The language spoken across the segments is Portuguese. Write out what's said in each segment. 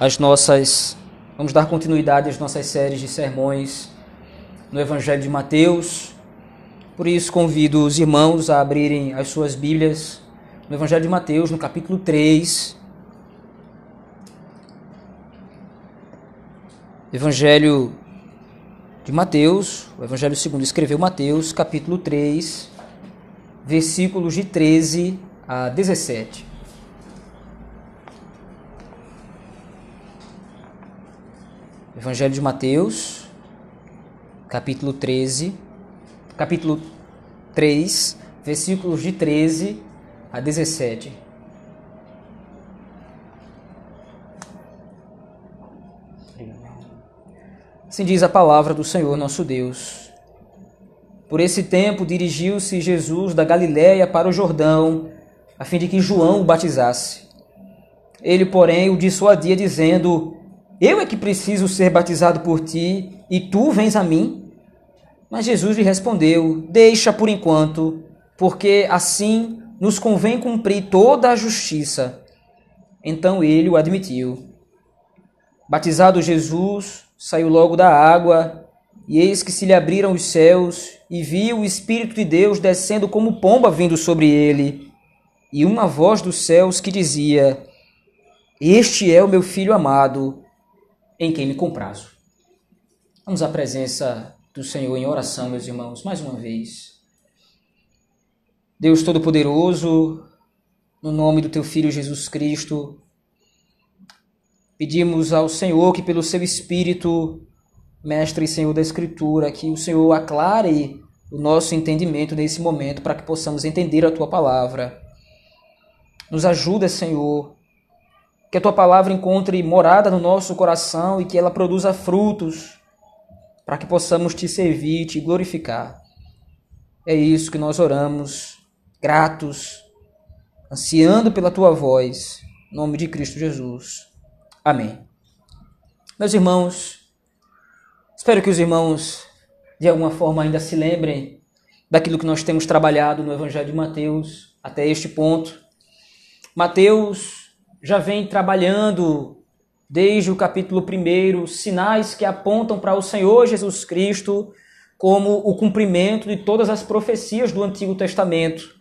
as nossas. Vamos dar continuidade às nossas séries de sermões no Evangelho de Mateus. Por isso, convido os irmãos a abrirem as suas Bíblias no Evangelho de Mateus, no capítulo 3. Evangelho de Mateus, o Evangelho segundo escreveu Mateus, capítulo 3, versículos de 13 a 17. Evangelho de Mateus, capítulo 13, capítulo 3, versículos de 13 a 17. Assim diz a palavra do Senhor nosso Deus. Por esse tempo dirigiu-se Jesus da Galiléia para o Jordão, a fim de que João o batizasse. Ele, porém, o dissuadia, dizendo: eu é que preciso ser batizado por ti e tu vens a mim? Mas Jesus lhe respondeu: Deixa por enquanto, porque assim nos convém cumprir toda a justiça. Então ele o admitiu. Batizado Jesus, saiu logo da água, e eis que se lhe abriram os céus, e viu o Espírito de Deus descendo como pomba vindo sobre ele, e uma voz dos céus que dizia: Este é o meu filho amado em quem me comprazo. Vamos à presença do Senhor em oração, meus irmãos, mais uma vez. Deus Todo-Poderoso, no nome do Teu Filho Jesus Cristo, pedimos ao Senhor que, pelo Seu Espírito, Mestre e Senhor da Escritura, que o Senhor aclare o nosso entendimento nesse momento para que possamos entender a Tua palavra. Nos ajuda, Senhor, que a tua palavra encontre morada no nosso coração e que ela produza frutos para que possamos te servir, te glorificar. É isso que nós oramos, gratos, ansiando pela tua voz, em nome de Cristo Jesus. Amém. Meus irmãos, espero que os irmãos de alguma forma ainda se lembrem daquilo que nós temos trabalhado no Evangelho de Mateus até este ponto. Mateus já vem trabalhando desde o capítulo 1 sinais que apontam para o Senhor Jesus Cristo como o cumprimento de todas as profecias do Antigo Testamento.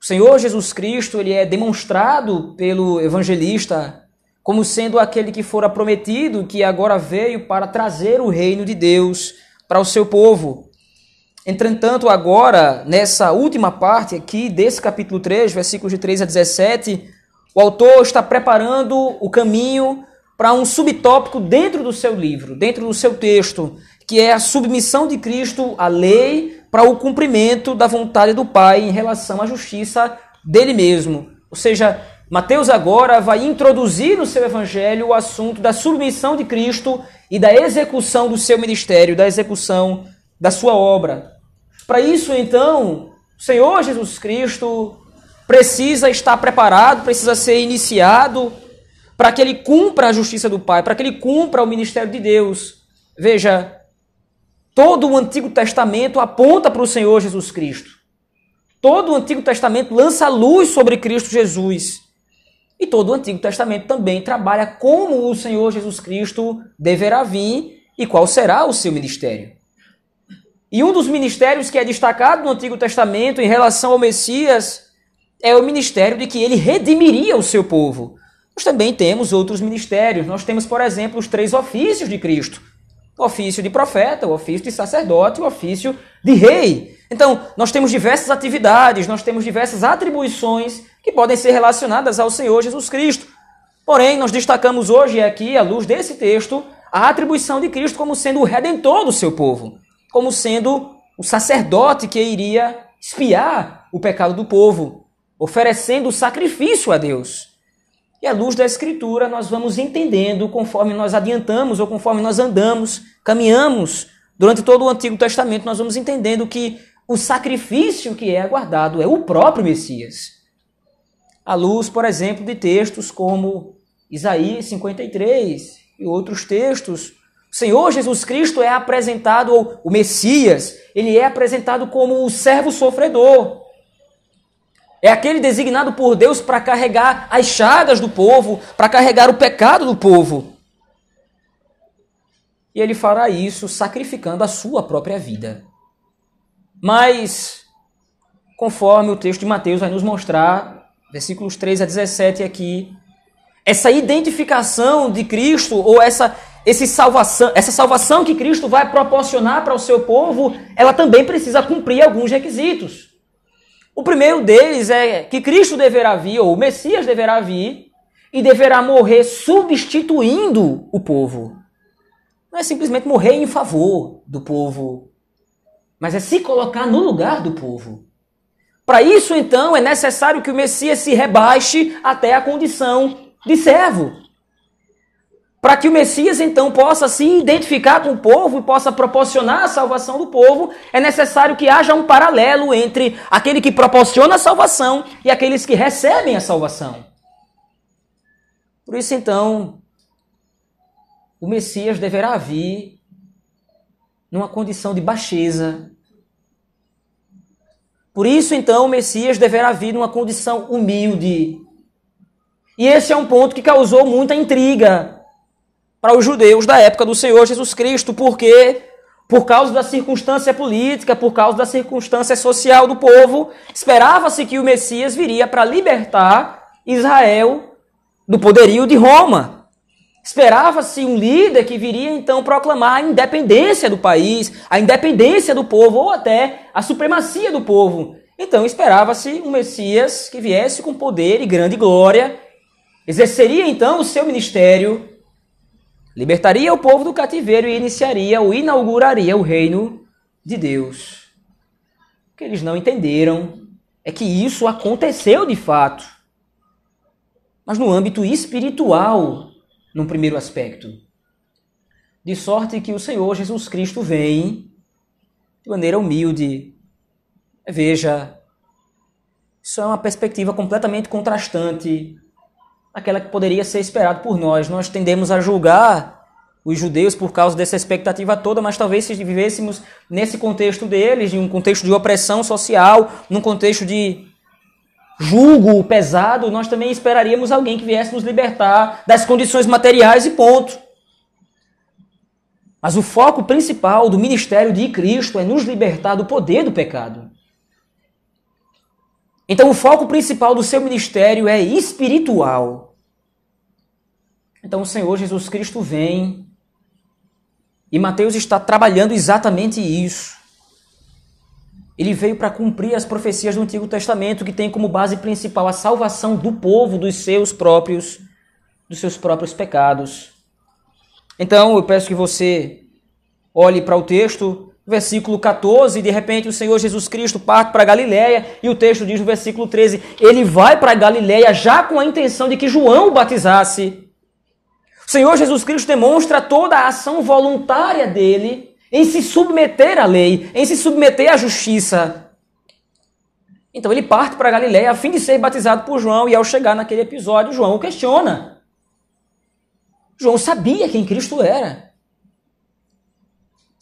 O Senhor Jesus Cristo ele é demonstrado pelo evangelista como sendo aquele que fora prometido, que agora veio para trazer o reino de Deus para o seu povo. Entretanto, agora, nessa última parte aqui desse capítulo 3, versículos de 3 a 17, o autor está preparando o caminho para um subtópico dentro do seu livro, dentro do seu texto, que é a submissão de Cristo à lei para o cumprimento da vontade do Pai em relação à justiça dele mesmo. Ou seja, Mateus agora vai introduzir no seu evangelho o assunto da submissão de Cristo e da execução do seu ministério, da execução da sua obra. Para isso, então, o Senhor Jesus Cristo precisa estar preparado, precisa ser iniciado para que ele cumpra a justiça do Pai, para que ele cumpra o ministério de Deus. Veja, todo o Antigo Testamento aponta para o Senhor Jesus Cristo. Todo o Antigo Testamento lança luz sobre Cristo Jesus. E todo o Antigo Testamento também trabalha como o Senhor Jesus Cristo deverá vir e qual será o seu ministério. E um dos ministérios que é destacado no Antigo Testamento em relação ao Messias é o ministério de que ele redimiria o seu povo. Nós também temos outros ministérios. Nós temos, por exemplo, os três ofícios de Cristo: o ofício de profeta, o ofício de sacerdote, o ofício de rei. Então, nós temos diversas atividades, nós temos diversas atribuições que podem ser relacionadas ao Senhor Jesus Cristo. Porém, nós destacamos hoje aqui, à luz desse texto, a atribuição de Cristo como sendo o redentor do seu povo, como sendo o sacerdote que iria espiar o pecado do povo oferecendo sacrifício a Deus. E à luz da Escritura, nós vamos entendendo conforme nós adiantamos ou conforme nós andamos, caminhamos durante todo o Antigo Testamento, nós vamos entendendo que o sacrifício que é aguardado é o próprio Messias. À luz, por exemplo, de textos como Isaías 53 e outros textos, o Senhor Jesus Cristo é apresentado, ou o Messias, ele é apresentado como o servo sofredor, É aquele designado por Deus para carregar as chagas do povo, para carregar o pecado do povo. E ele fará isso sacrificando a sua própria vida. Mas, conforme o texto de Mateus vai nos mostrar, versículos 3 a 17 aqui, essa identificação de Cristo ou essa esse salvação, essa salvação que Cristo vai proporcionar para o seu povo, ela também precisa cumprir alguns requisitos. O primeiro deles é que Cristo deverá vir, ou o Messias deverá vir, e deverá morrer substituindo o povo. Não é simplesmente morrer em favor do povo, mas é se colocar no lugar do povo. Para isso, então, é necessário que o Messias se rebaixe até a condição de servo. Para que o Messias, então, possa se identificar com o povo e possa proporcionar a salvação do povo, é necessário que haja um paralelo entre aquele que proporciona a salvação e aqueles que recebem a salvação. Por isso, então, o Messias deverá vir numa condição de baixeza. Por isso, então, o Messias deverá vir numa condição humilde. E esse é um ponto que causou muita intriga para os judeus da época do Senhor Jesus Cristo, porque por causa da circunstância política, por causa da circunstância social do povo, esperava-se que o Messias viria para libertar Israel do poderio de Roma. Esperava-se um líder que viria então proclamar a independência do país, a independência do povo ou até a supremacia do povo. Então esperava-se um Messias que viesse com poder e grande glória, exerceria então o seu ministério, libertaria o povo do cativeiro e iniciaria ou inauguraria o reino de Deus. O que eles não entenderam é que isso aconteceu de fato, mas no âmbito espiritual num primeiro aspecto. De sorte que o Senhor Jesus Cristo vem de maneira humilde. Veja, isso é uma perspectiva completamente contrastante daquela que poderia ser esperado por nós. Nós tendemos a julgar os judeus por causa dessa expectativa toda, mas talvez se vivêssemos nesse contexto deles, em um contexto de opressão social, num contexto de julgo pesado, nós também esperaríamos alguém que viesse nos libertar das condições materiais e ponto. Mas o foco principal do ministério de Cristo é nos libertar do poder do pecado. Então o foco principal do seu ministério é espiritual. Então o Senhor Jesus Cristo vem e Mateus está trabalhando exatamente isso. Ele veio para cumprir as profecias do Antigo Testamento, que tem como base principal a salvação do povo dos seus próprios dos seus próprios pecados. Então, eu peço que você olhe para o texto, versículo 14, e de repente o Senhor Jesus Cristo parte para Galiléia, e o texto diz no versículo 13, ele vai para Galiléia já com a intenção de que João o batizasse. O Senhor Jesus Cristo demonstra toda a ação voluntária dele em se submeter à lei, em se submeter à justiça. Então ele parte para Galiléia a fim de ser batizado por João, e ao chegar naquele episódio, João o questiona. João sabia quem Cristo era.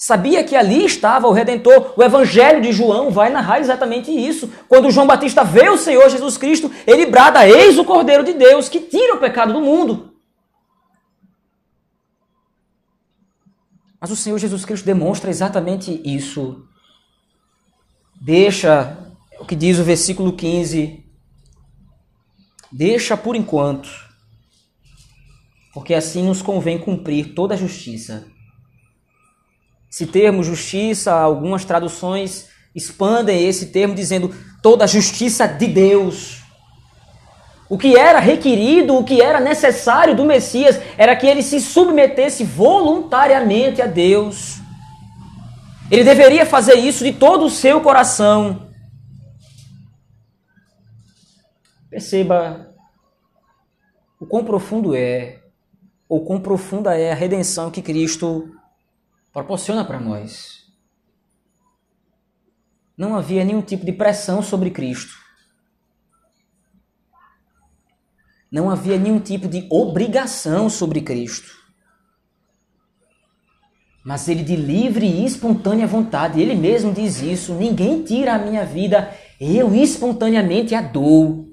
Sabia que ali estava o Redentor. O Evangelho de João vai narrar exatamente isso. Quando João Batista vê o Senhor Jesus Cristo, ele brada: Eis o Cordeiro de Deus que tira o pecado do mundo. Mas o Senhor Jesus Cristo demonstra exatamente isso. Deixa, o que diz o versículo 15, deixa por enquanto, porque assim nos convém cumprir toda a justiça. Esse termo justiça, algumas traduções expandem esse termo dizendo toda a justiça de Deus. O que era requerido, o que era necessário do Messias era que ele se submetesse voluntariamente a Deus. Ele deveria fazer isso de todo o seu coração. Perceba o quão profundo é, ou quão profunda é a redenção que Cristo proporciona para nós. Não havia nenhum tipo de pressão sobre Cristo. não havia nenhum tipo de obrigação sobre Cristo. Mas ele de livre e espontânea vontade, ele mesmo diz isso: ninguém tira a minha vida, Eu espontaneamente a dou.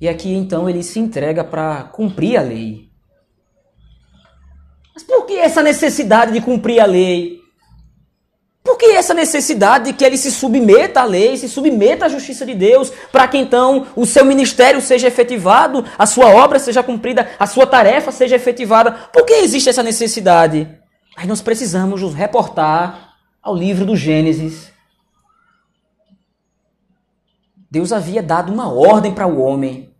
E aqui então ele se entrega para cumprir a lei. Que essa necessidade de cumprir a lei? Por que essa necessidade de que ele se submeta à lei, se submeta à justiça de Deus, para que então o seu ministério seja efetivado, a sua obra seja cumprida, a sua tarefa seja efetivada? Por que existe essa necessidade? Aí nós precisamos nos reportar ao livro do Gênesis. Deus havia dado uma ordem para o homem.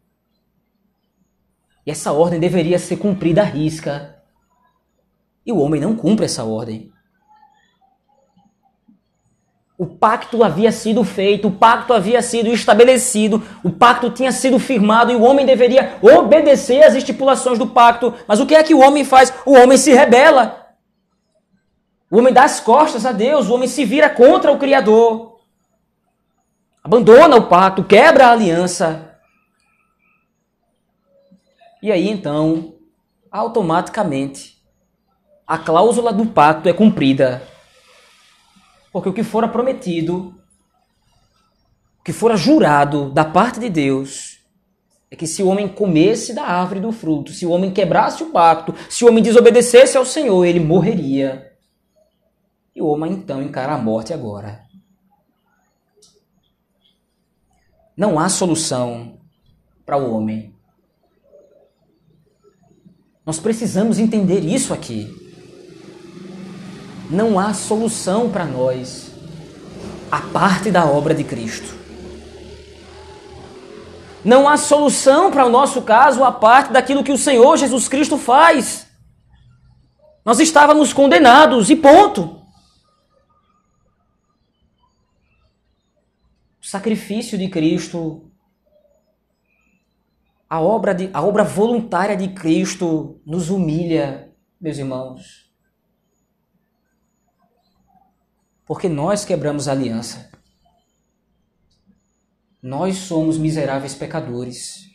E essa ordem deveria ser cumprida à risca. E o homem não cumpre essa ordem. O pacto havia sido feito, o pacto havia sido estabelecido, o pacto tinha sido firmado e o homem deveria obedecer às estipulações do pacto. Mas o que é que o homem faz? O homem se rebela. O homem dá as costas a Deus, o homem se vira contra o Criador. Abandona o pacto, quebra a aliança. E aí então, automaticamente, a cláusula do pacto é cumprida. Porque o que fora prometido, o que fora jurado da parte de Deus, é que se o homem comesse da árvore do fruto, se o homem quebrasse o pacto, se o homem desobedecesse ao Senhor, ele morreria. E o homem então encara a morte agora. Não há solução para o homem. Nós precisamos entender isso aqui não há solução para nós a parte da obra de Cristo. Não há solução para o nosso caso a parte daquilo que o Senhor Jesus Cristo faz. Nós estávamos condenados e ponto. O sacrifício de Cristo, a obra, de, a obra voluntária de Cristo nos humilha, meus irmãos. Porque nós quebramos a aliança. Nós somos miseráveis pecadores.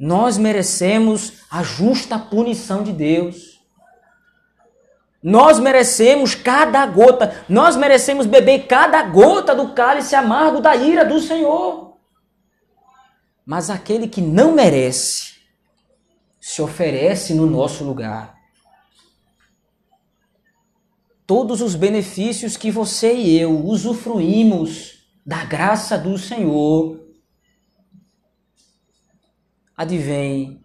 Nós merecemos a justa punição de Deus. Nós merecemos cada gota, nós merecemos beber cada gota do cálice amargo da ira do Senhor. Mas aquele que não merece se oferece no nosso lugar todos os benefícios que você e eu usufruímos da graça do Senhor advém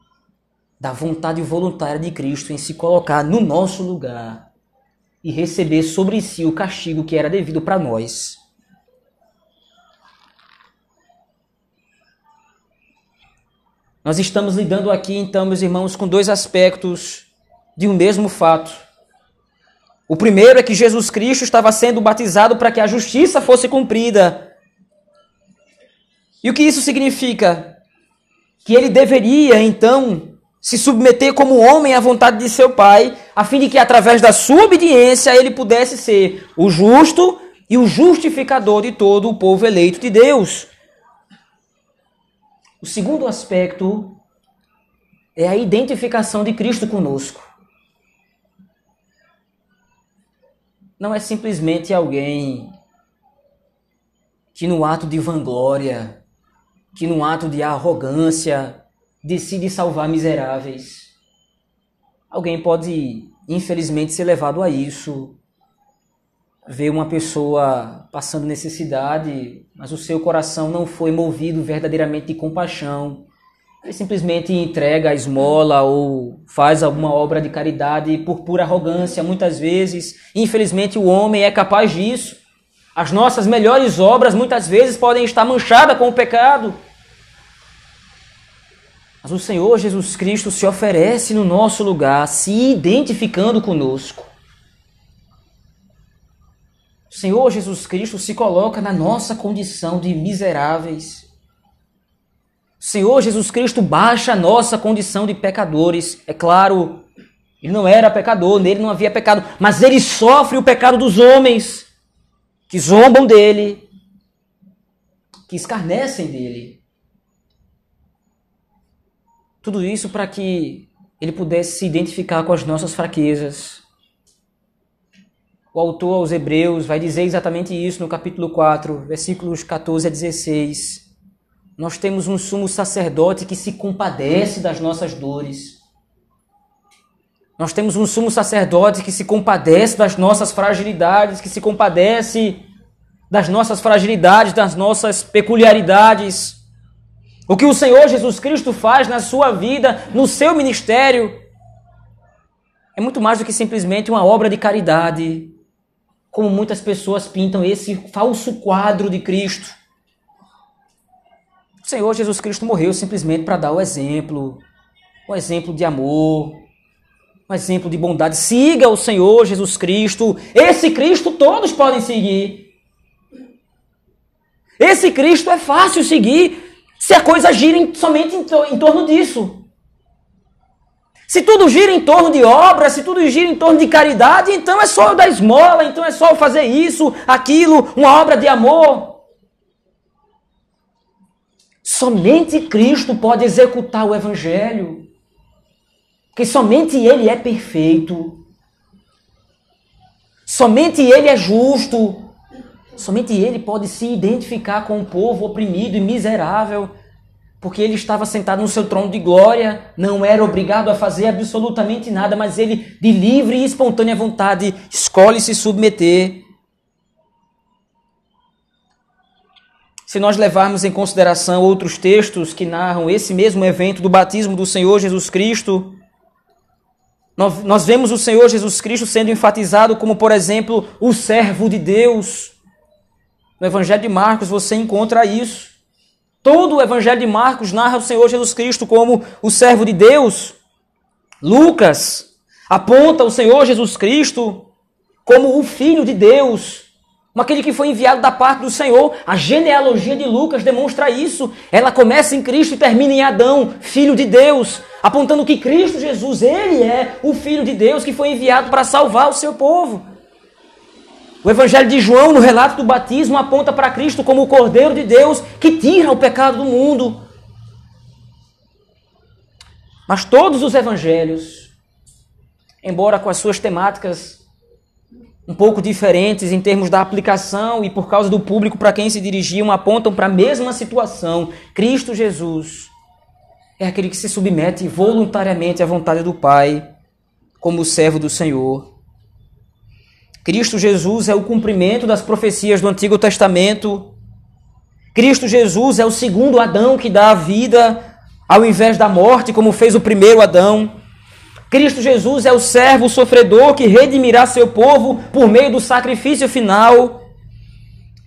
da vontade voluntária de Cristo em se colocar no nosso lugar e receber sobre si o castigo que era devido para nós. Nós estamos lidando aqui, então, meus irmãos, com dois aspectos de um mesmo fato. O primeiro é que Jesus Cristo estava sendo batizado para que a justiça fosse cumprida. E o que isso significa? Que ele deveria, então, se submeter como homem à vontade de seu Pai, a fim de que, através da sua obediência, ele pudesse ser o justo e o justificador de todo o povo eleito de Deus. O segundo aspecto é a identificação de Cristo conosco. Não é simplesmente alguém que no ato de vanglória, que no ato de arrogância decide salvar miseráveis. Alguém pode, infelizmente, ser levado a isso. Ver uma pessoa passando necessidade, mas o seu coração não foi movido verdadeiramente de compaixão. Ele simplesmente entrega a esmola ou faz alguma obra de caridade por pura arrogância, muitas vezes. Infelizmente, o homem é capaz disso. As nossas melhores obras muitas vezes podem estar manchadas com o pecado. Mas o Senhor Jesus Cristo se oferece no nosso lugar, se identificando conosco. O Senhor Jesus Cristo se coloca na nossa condição de miseráveis Senhor Jesus Cristo baixa a nossa condição de pecadores. É claro, ele não era pecador, nele não havia pecado, mas ele sofre o pecado dos homens que zombam dele, que escarnecem dele. Tudo isso para que ele pudesse se identificar com as nossas fraquezas. O autor aos Hebreus vai dizer exatamente isso no capítulo 4, versículos 14 a 16. Nós temos um sumo sacerdote que se compadece das nossas dores. Nós temos um sumo sacerdote que se compadece das nossas fragilidades, que se compadece das nossas fragilidades, das nossas peculiaridades. O que o Senhor Jesus Cristo faz na sua vida, no seu ministério, é muito mais do que simplesmente uma obra de caridade, como muitas pessoas pintam esse falso quadro de Cristo. O Senhor Jesus Cristo morreu simplesmente para dar o exemplo, o exemplo de amor, um exemplo de bondade. Siga o Senhor Jesus Cristo. Esse Cristo todos podem seguir. Esse Cristo é fácil seguir se a coisa gira somente em, em torno disso. Se tudo gira em torno de obra, se tudo gira em torno de caridade, então é só eu dar esmola, então é só fazer isso, aquilo, uma obra de amor. Somente Cristo pode executar o Evangelho. Porque somente Ele é perfeito. Somente Ele é justo. Somente ele pode se identificar com o povo oprimido e miserável, porque ele estava sentado no seu trono de glória, não era obrigado a fazer absolutamente nada, mas ele, de livre e espontânea vontade, escolhe se submeter. Se nós levarmos em consideração outros textos que narram esse mesmo evento do batismo do Senhor Jesus Cristo, nós vemos o Senhor Jesus Cristo sendo enfatizado como, por exemplo, o servo de Deus. No Evangelho de Marcos você encontra isso. Todo o Evangelho de Marcos narra o Senhor Jesus Cristo como o servo de Deus. Lucas aponta o Senhor Jesus Cristo como o Filho de Deus, aquele que foi enviado da parte do Senhor. A genealogia de Lucas demonstra isso. Ela começa em Cristo e termina em Adão, Filho de Deus, apontando que Cristo Jesus, ele é o Filho de Deus que foi enviado para salvar o seu povo. O Evangelho de João, no relato do batismo, aponta para Cristo como o Cordeiro de Deus que tira o pecado do mundo. Mas todos os evangelhos, embora com as suas temáticas um pouco diferentes em termos da aplicação e por causa do público para quem se dirigiam, apontam para a mesma situação. Cristo Jesus é aquele que se submete voluntariamente à vontade do Pai, como servo do Senhor. Cristo Jesus é o cumprimento das profecias do Antigo Testamento. Cristo Jesus é o segundo Adão que dá a vida ao invés da morte, como fez o primeiro Adão. Cristo Jesus é o servo sofredor que redimirá seu povo por meio do sacrifício final.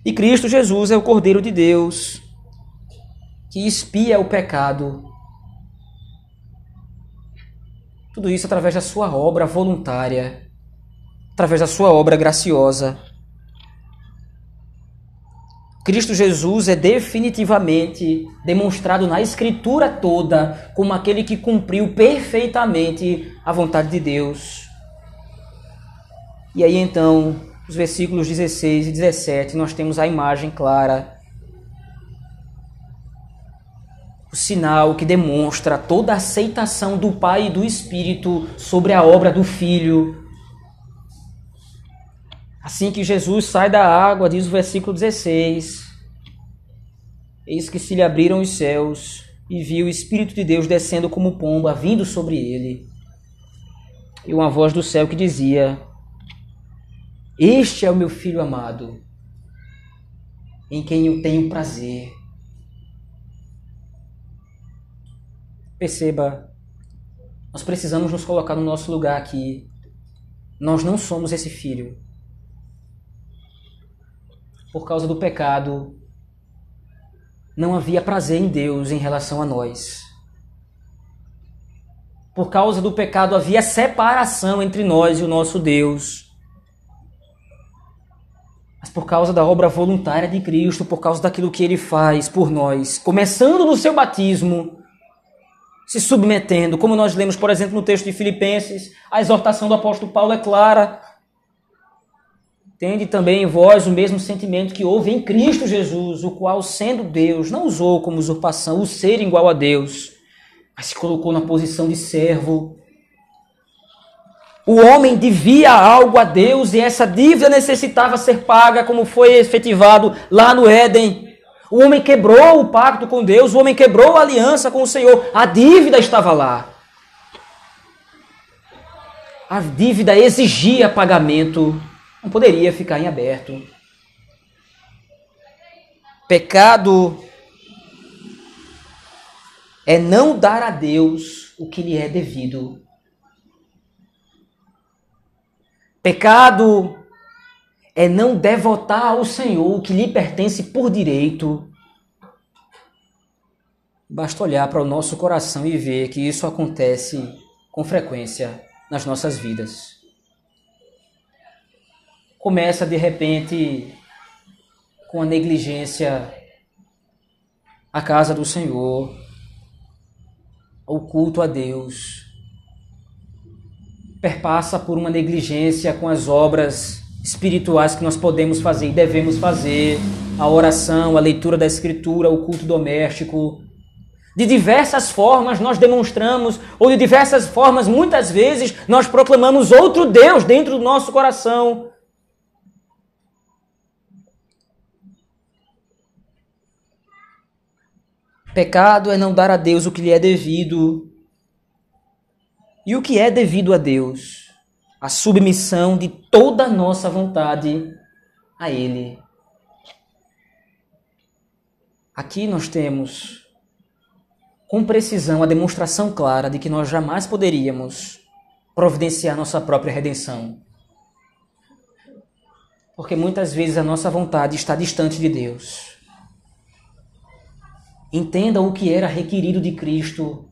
E Cristo Jesus é o Cordeiro de Deus que expia o pecado. Tudo isso através da sua obra voluntária através da sua obra graciosa. Cristo Jesus é definitivamente demonstrado na Escritura toda como aquele que cumpriu perfeitamente a vontade de Deus. E aí então, os versículos 16 e 17, nós temos a imagem clara. O sinal que demonstra toda a aceitação do Pai e do Espírito sobre a obra do Filho Assim que Jesus sai da água, diz o versículo 16: Eis que se lhe abriram os céus e viu o Espírito de Deus descendo como pomba, vindo sobre ele. E uma voz do céu que dizia: Este é o meu filho amado, em quem eu tenho prazer. Perceba, nós precisamos nos colocar no nosso lugar aqui. Nós não somos esse filho por causa do pecado, não havia prazer em Deus em relação a nós. Por causa do pecado havia separação entre nós e o nosso Deus. Mas por causa da obra voluntária de Cristo, por causa daquilo que ele faz por nós, começando no seu batismo, se submetendo, como nós lemos, por exemplo, no texto de Filipenses, a exortação do apóstolo Paulo é clara: Tende também em vós o mesmo sentimento que houve em Cristo Jesus, o qual, sendo Deus, não usou como usurpação o ser igual a Deus, mas se colocou na posição de servo, O homem devia algo a Deus e essa dívida necessitava ser paga, como foi efetivado lá no Éden. O homem quebrou o pacto com Deus, o homem quebrou a aliança com o Senhor. A dívida estava lá. A dívida exigia pagamento, não poderia ficar em aberto. Pecado é não dar a Deus o que lhe é devido. Pecado é não devotar ao Senhor o que lhe pertence por direito. Basta olhar para o nosso coração e ver que isso acontece com frequência nas nossas vidas. Começa de repente com a negligência à casa do Senhor, ao culto a Deus, perpassa por uma negligência com as obras espirituais que nós podemos fazer e devemos fazer, a oração, a leitura da escritura, o culto doméstico. De diversas formas nós demonstramos, ou de diversas formas, muitas vezes, nós proclamamos outro Deus dentro do nosso coração. Pecado é não dar a Deus o que lhe é devido. E o que é devido a Deus? A submissão de toda a nossa vontade a Ele. Aqui nós temos com precisão a demonstração clara de que nós jamais poderíamos providenciar nossa própria redenção. Porque muitas vezes a nossa vontade está distante de Deus. Entenda o que era requerido de Cristo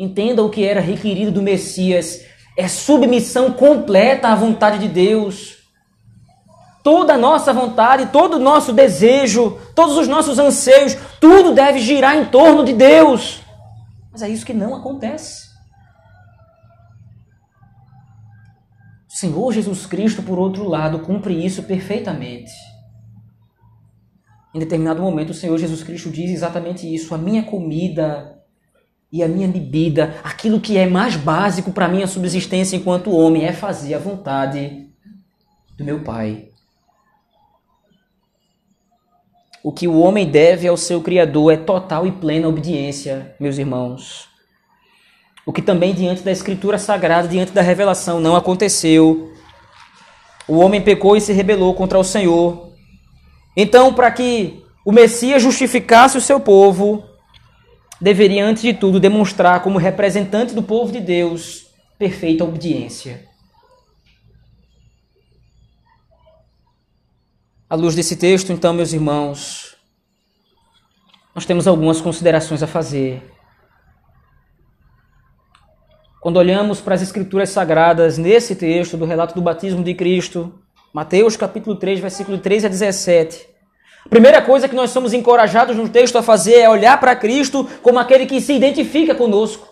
Entenda o que era requerido do Messias. É submissão completa à vontade de Deus. Toda a nossa vontade, todo o nosso desejo, todos os nossos anseios, tudo deve girar em torno de Deus. Mas é isso que não acontece. O Senhor Jesus Cristo, por outro lado, cumpre isso perfeitamente. Em determinado momento, o Senhor Jesus Cristo diz exatamente isso: a minha comida e a minha bebida, aquilo que é mais básico para minha subsistência enquanto homem, é fazer a vontade do meu Pai. O que o homem deve ao seu Criador é total e plena obediência, meus irmãos. O que também diante da Escritura Sagrada, diante da revelação, não aconteceu. O homem pecou e se rebelou contra o Senhor. Então, para que o Messias justificasse o seu povo, deveria, antes de tudo, demonstrar como representante do povo de Deus perfeita obediência. À luz desse texto, então, meus irmãos, nós temos algumas considerações a fazer. Quando olhamos para as Escrituras Sagradas nesse texto do relato do batismo de Cristo, Mateus capítulo 3, versículo 13 a 17, a primeira coisa que nós somos encorajados no texto a fazer é olhar para Cristo como aquele que se identifica conosco.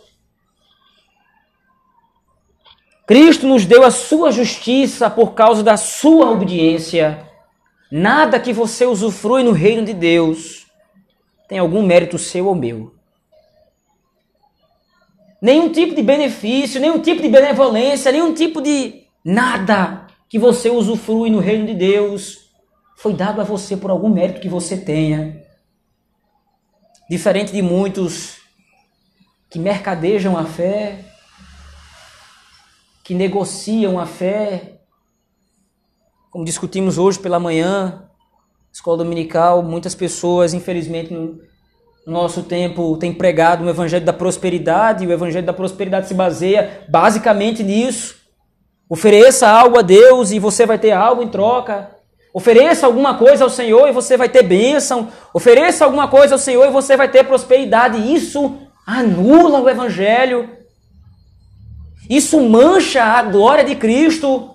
Cristo nos deu a sua justiça por causa da sua obediência. Nada que você usufrui no reino de Deus tem algum mérito seu ou meu. Nenhum tipo de benefício, nenhum tipo de benevolência, nenhum tipo de nada que você usufrui no reino de Deus foi dado a você por algum mérito que você tenha. Diferente de muitos que mercadejam a fé, que negociam a fé, como discutimos hoje pela manhã, escola dominical, muitas pessoas, infelizmente, no nosso tempo têm pregado o evangelho da prosperidade, e o evangelho da prosperidade se baseia basicamente nisso. Ofereça algo a Deus e você vai ter algo em troca. Ofereça alguma coisa ao Senhor e você vai ter bênção. Ofereça alguma coisa ao Senhor e você vai ter prosperidade. Isso anula o Evangelho. Isso mancha a glória de Cristo.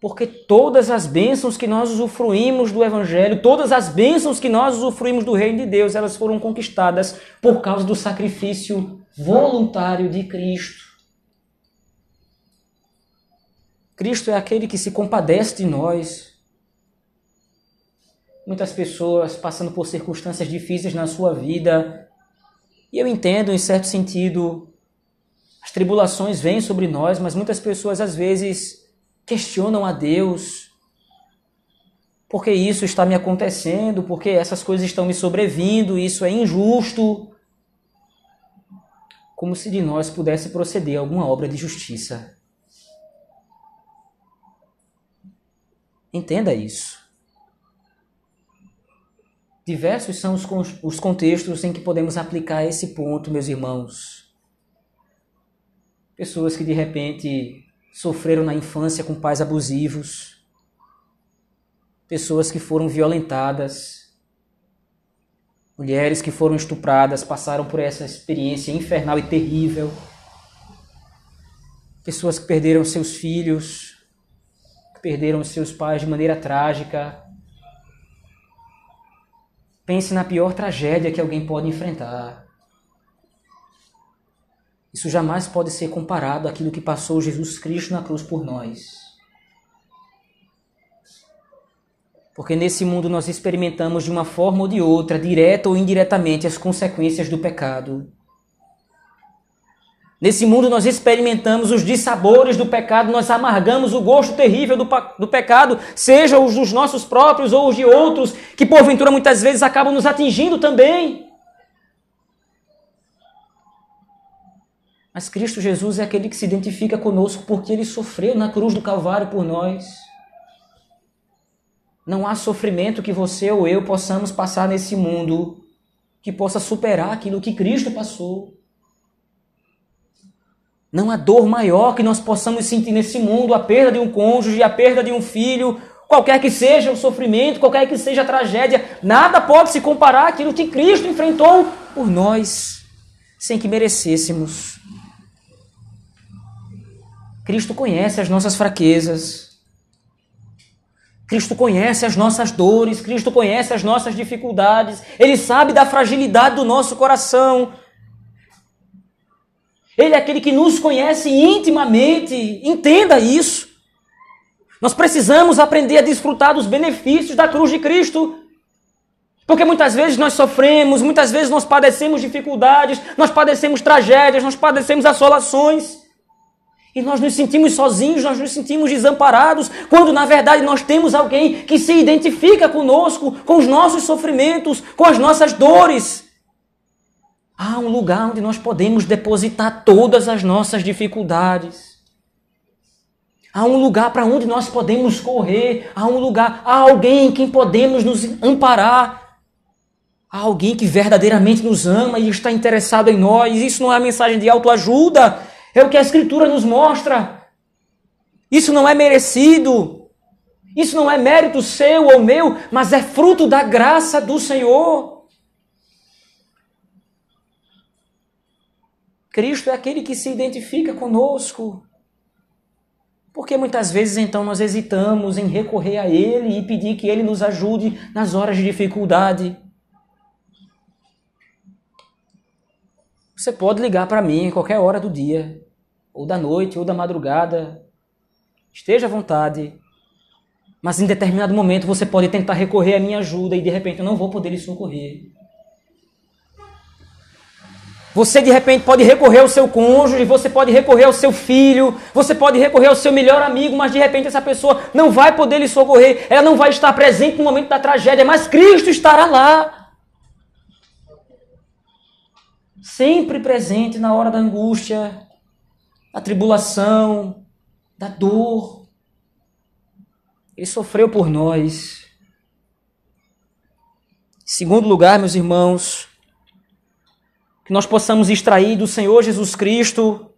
Porque todas as bênçãos que nós usufruímos do Evangelho, todas as bênçãos que nós usufruímos do Reino de Deus, elas foram conquistadas por causa do sacrifício voluntário de Cristo. Cristo é aquele que se compadece de nós. Muitas pessoas passando por circunstâncias difíceis na sua vida, e eu entendo, em certo sentido, As tribulações vêm sobre nós, mas muitas pessoas às vezes questionam a Deus. Por que isso está me acontecendo? Por que essas coisas estão me sobrevindo? Isso é injusto. Como se de nós pudesse proceder alguma obra de justiça. Entenda isso. Diversos são os contextos em que podemos aplicar esse ponto, meus irmãos. Pessoas que de repente sofreram na infância com pais abusivos, pessoas que foram violentadas, mulheres que foram estupradas, passaram por essa experiência infernal e terrível, pessoas que perderam seus filhos, perderam seus pais de maneira trágica, Pense na pior tragédia que alguém pode enfrentar. Isso jamais pode ser comparado àquilo que passou Jesus Cristo na cruz por nós. Porque nesse mundo nós experimentamos de uma forma ou de outra, direta ou indiretamente, as consequências do pecado. Nesse mundo nós experimentamos os dissabores do pecado, nós amargamos o gosto terrível do, do pecado, seja os dos nossos próprios ou os de outros, que porventura muitas vezes acabam nos atingindo também. Mas Cristo Jesus é aquele que se identifica conosco porque ele sofreu na cruz do Calvário por nós. Não há sofrimento que você ou eu possamos passar nesse mundo que possa superar aquilo que Cristo passou. Não há dor maior que nós possamos sentir nesse mundo, a perda de um cônjuge, a perda de um filho, qualquer que seja o sofrimento, qualquer que seja a tragédia, nada pode se comparar àquilo que Cristo enfrentou por nós, sem que merecêssemos. Cristo conhece as nossas fraquezas. Cristo conhece as nossas dores, Cristo conhece as nossas dificuldades, Ele sabe da fragilidade do nosso coração, ele é aquele que nos conhece intimamente. Entenda isso. Nós precisamos aprender a desfrutar dos benefícios da cruz de Cristo. Porque muitas vezes nós sofremos, muitas vezes nós padecemos dificuldades, nós padecemos tragédias, nós padecemos assolações. E nós nos sentimos sozinhos, nós nos sentimos desamparados, quando na verdade nós temos alguém que se identifica conosco, com os nossos sofrimentos, com as nossas dores. Há um lugar onde nós podemos depositar todas as nossas dificuldades. Há um lugar para onde nós podemos correr. Há um lugar, há alguém em quem podemos nos amparar. Há alguém que verdadeiramente nos ama e está interessado em nós. Isso não é mensagem de autoajuda. É o que a Escritura nos mostra. Isso não é merecido. Isso não é mérito seu ou meu, mas é fruto da graça do Senhor. Cristo é aquele que se identifica conosco. Porque muitas vezes então nós hesitamos em recorrer a Ele e pedir que Ele nos ajude nas horas de dificuldade. Você pode ligar para mim em qualquer hora do dia, ou da noite, ou da madrugada. Esteja à vontade. Mas em determinado momento você pode tentar recorrer à minha ajuda e de repente eu não vou poder lhe socorrer. Você de repente pode recorrer ao seu cônjuge, você pode recorrer ao seu filho, você pode recorrer ao seu melhor amigo, mas de repente essa pessoa não vai poder lhe socorrer, ela não vai estar presente no momento da tragédia, mas Cristo estará lá. Sempre presente na hora da angústia, da tribulação, da dor. Ele sofreu por nós. Segundo lugar, meus irmãos, que nós possamos extrair do Senhor Jesus Cristo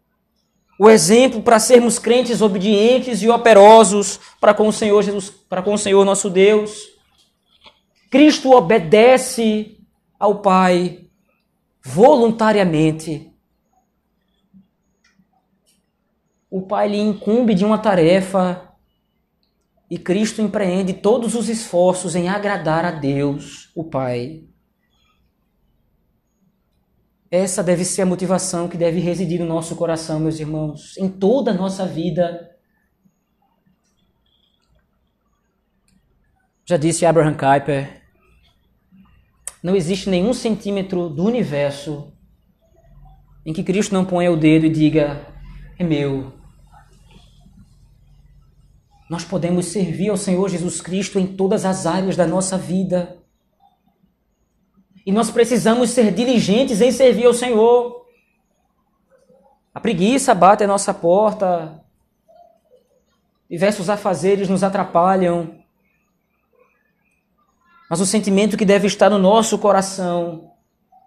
o exemplo para sermos crentes obedientes e operosos para com o Senhor Jesus, para com o Senhor nosso Deus. Cristo obedece ao Pai voluntariamente. O Pai lhe incumbe de uma tarefa e Cristo empreende todos os esforços em agradar a Deus, o Pai. Essa deve ser a motivação que deve residir no nosso coração, meus irmãos, em toda a nossa vida. Já disse Abraham Kuyper, não existe nenhum centímetro do universo em que Cristo não ponha o dedo e diga: é meu. Nós podemos servir ao Senhor Jesus Cristo em todas as áreas da nossa vida. E nós precisamos ser diligentes em servir ao Senhor. A preguiça bate a nossa porta, diversos afazeres nos atrapalham. Mas o sentimento que deve estar no nosso coração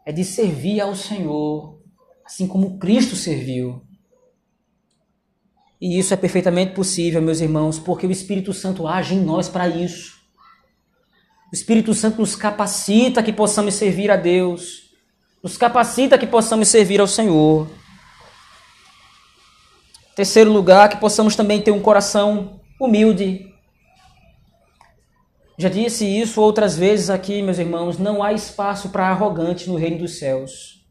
é de servir ao Senhor, assim como Cristo serviu. E isso é perfeitamente possível, meus irmãos, porque o Espírito Santo age em nós para isso. O Espírito Santo nos capacita que possamos servir a Deus, nos capacita que possamos servir ao Senhor. Terceiro lugar, que possamos também ter um coração humilde. Já disse isso outras vezes aqui, meus irmãos, não há espaço para arrogante no reino dos céus.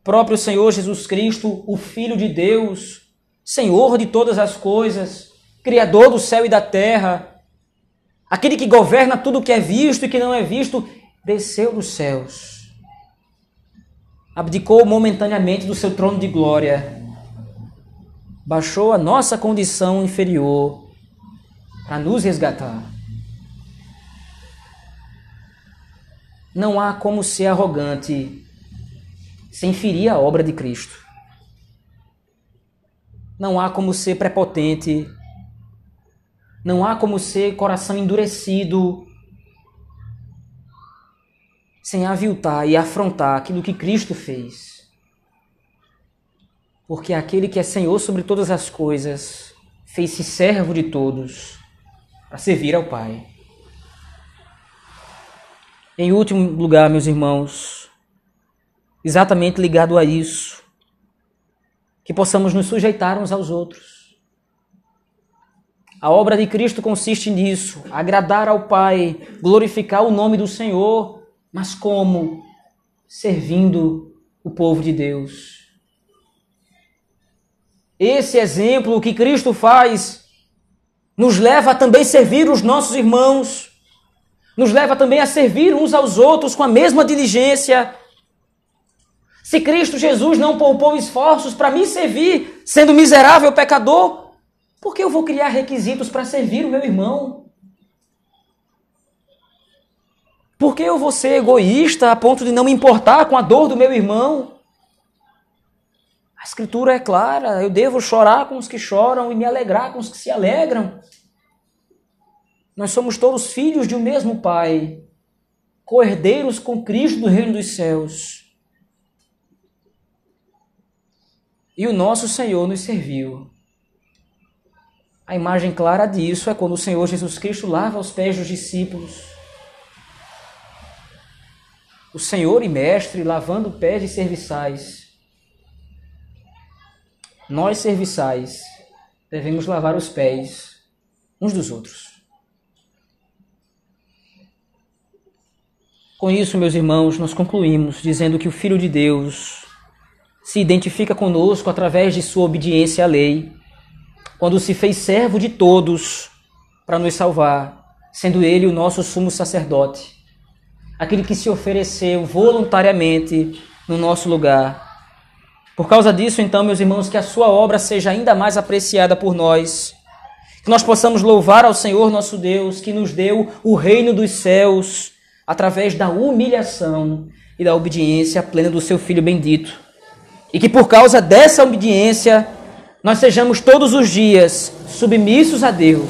O próprio Senhor Jesus Cristo, o Filho de Deus, Senhor de todas as coisas, Criador do céu e da terra, aquele que governa tudo o que é visto e que não é visto, desceu dos céus. Abdicou momentaneamente do seu trono de glória. Baixou a nossa condição inferior para nos resgatar. Não há como ser arrogante sem ferir a obra de Cristo. Não há como ser prepotente não há como ser coração endurecido sem aviltar e afrontar aquilo que Cristo fez. Porque aquele que é Senhor sobre todas as coisas fez-se servo de todos para servir ao Pai. Em último lugar, meus irmãos, exatamente ligado a isso, que possamos nos sujeitar uns aos outros a obra de Cristo consiste nisso, agradar ao Pai, glorificar o nome do Senhor, mas como? Servindo o povo de Deus. Esse exemplo que Cristo faz nos leva a também servir os nossos irmãos, nos leva também a servir uns aos outros com a mesma diligência. Se Cristo Jesus não poupou esforços para me servir, sendo miserável pecador, por que eu vou criar requisitos para servir o meu irmão? Por que eu vou ser egoísta a ponto de não me importar com a dor do meu irmão? A Escritura é clara: eu devo chorar com os que choram e me alegrar com os que se alegram. Nós somos todos filhos de um mesmo Pai, co-herdeiros com Cristo do reino dos céus. E o nosso Senhor nos serviu. A imagem clara disso é quando o Senhor Jesus Cristo lava os pés dos discípulos. O Senhor e Mestre lavando pés de serviçais. Nós, serviçais, devemos lavar os pés uns dos outros. Com isso, meus irmãos, nós concluímos dizendo que o Filho de Deus se identifica conosco através de sua obediência à lei quando se fez servo de todos para nos salvar, sendo ele o nosso sumo sacerdote, aquele que se ofereceu voluntariamente no nosso lugar. Por causa disso, então, meus irmãos, que a sua obra seja ainda mais apreciada por nós, que nós possamos louvar ao Senhor nosso Deus, que nos deu o reino dos céus através da humilhação e da obediência plena do seu Filho bendito. E que por causa dessa obediência, nós sejamos todos os dias submissos a Deus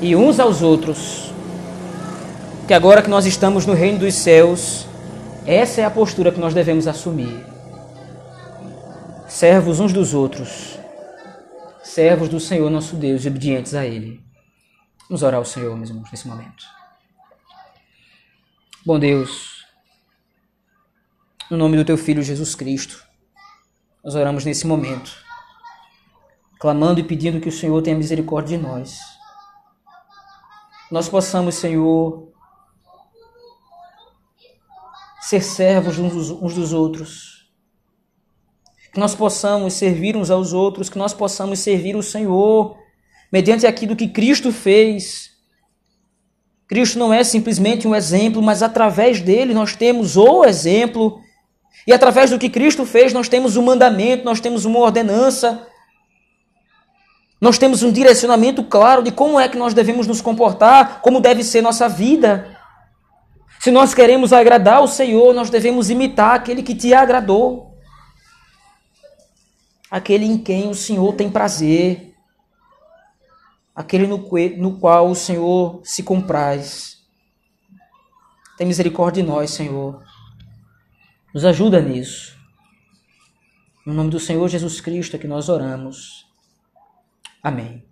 e uns aos outros. Que agora que nós estamos no reino dos céus, essa é a postura que nós devemos assumir. Servos uns dos outros, servos do Senhor nosso Deus e obedientes a Ele. Vamos orar ao Senhor, meus irmãos, nesse momento. Bom Deus, no nome do Teu Filho Jesus Cristo, nós oramos nesse momento clamando e pedindo que o Senhor tenha misericórdia de nós. Nós possamos, Senhor, ser servos uns dos outros. Que nós possamos servir uns aos outros, que nós possamos servir o Senhor mediante aquilo que Cristo fez. Cristo não é simplesmente um exemplo, mas através dele nós temos o exemplo E através do que Cristo fez, nós temos um mandamento, nós temos uma ordenança, nós temos um direcionamento claro de como é que nós devemos nos comportar, como deve ser nossa vida. Se nós queremos agradar o Senhor, nós devemos imitar aquele que te agradou. Aquele em quem o Senhor tem prazer. Aquele no, no qual o Senhor se compraz. Tem misericórdia de nós, Senhor. Nos ajuda nisso. No nome do Senhor Jesus Cristo é que nós oramos. Amém.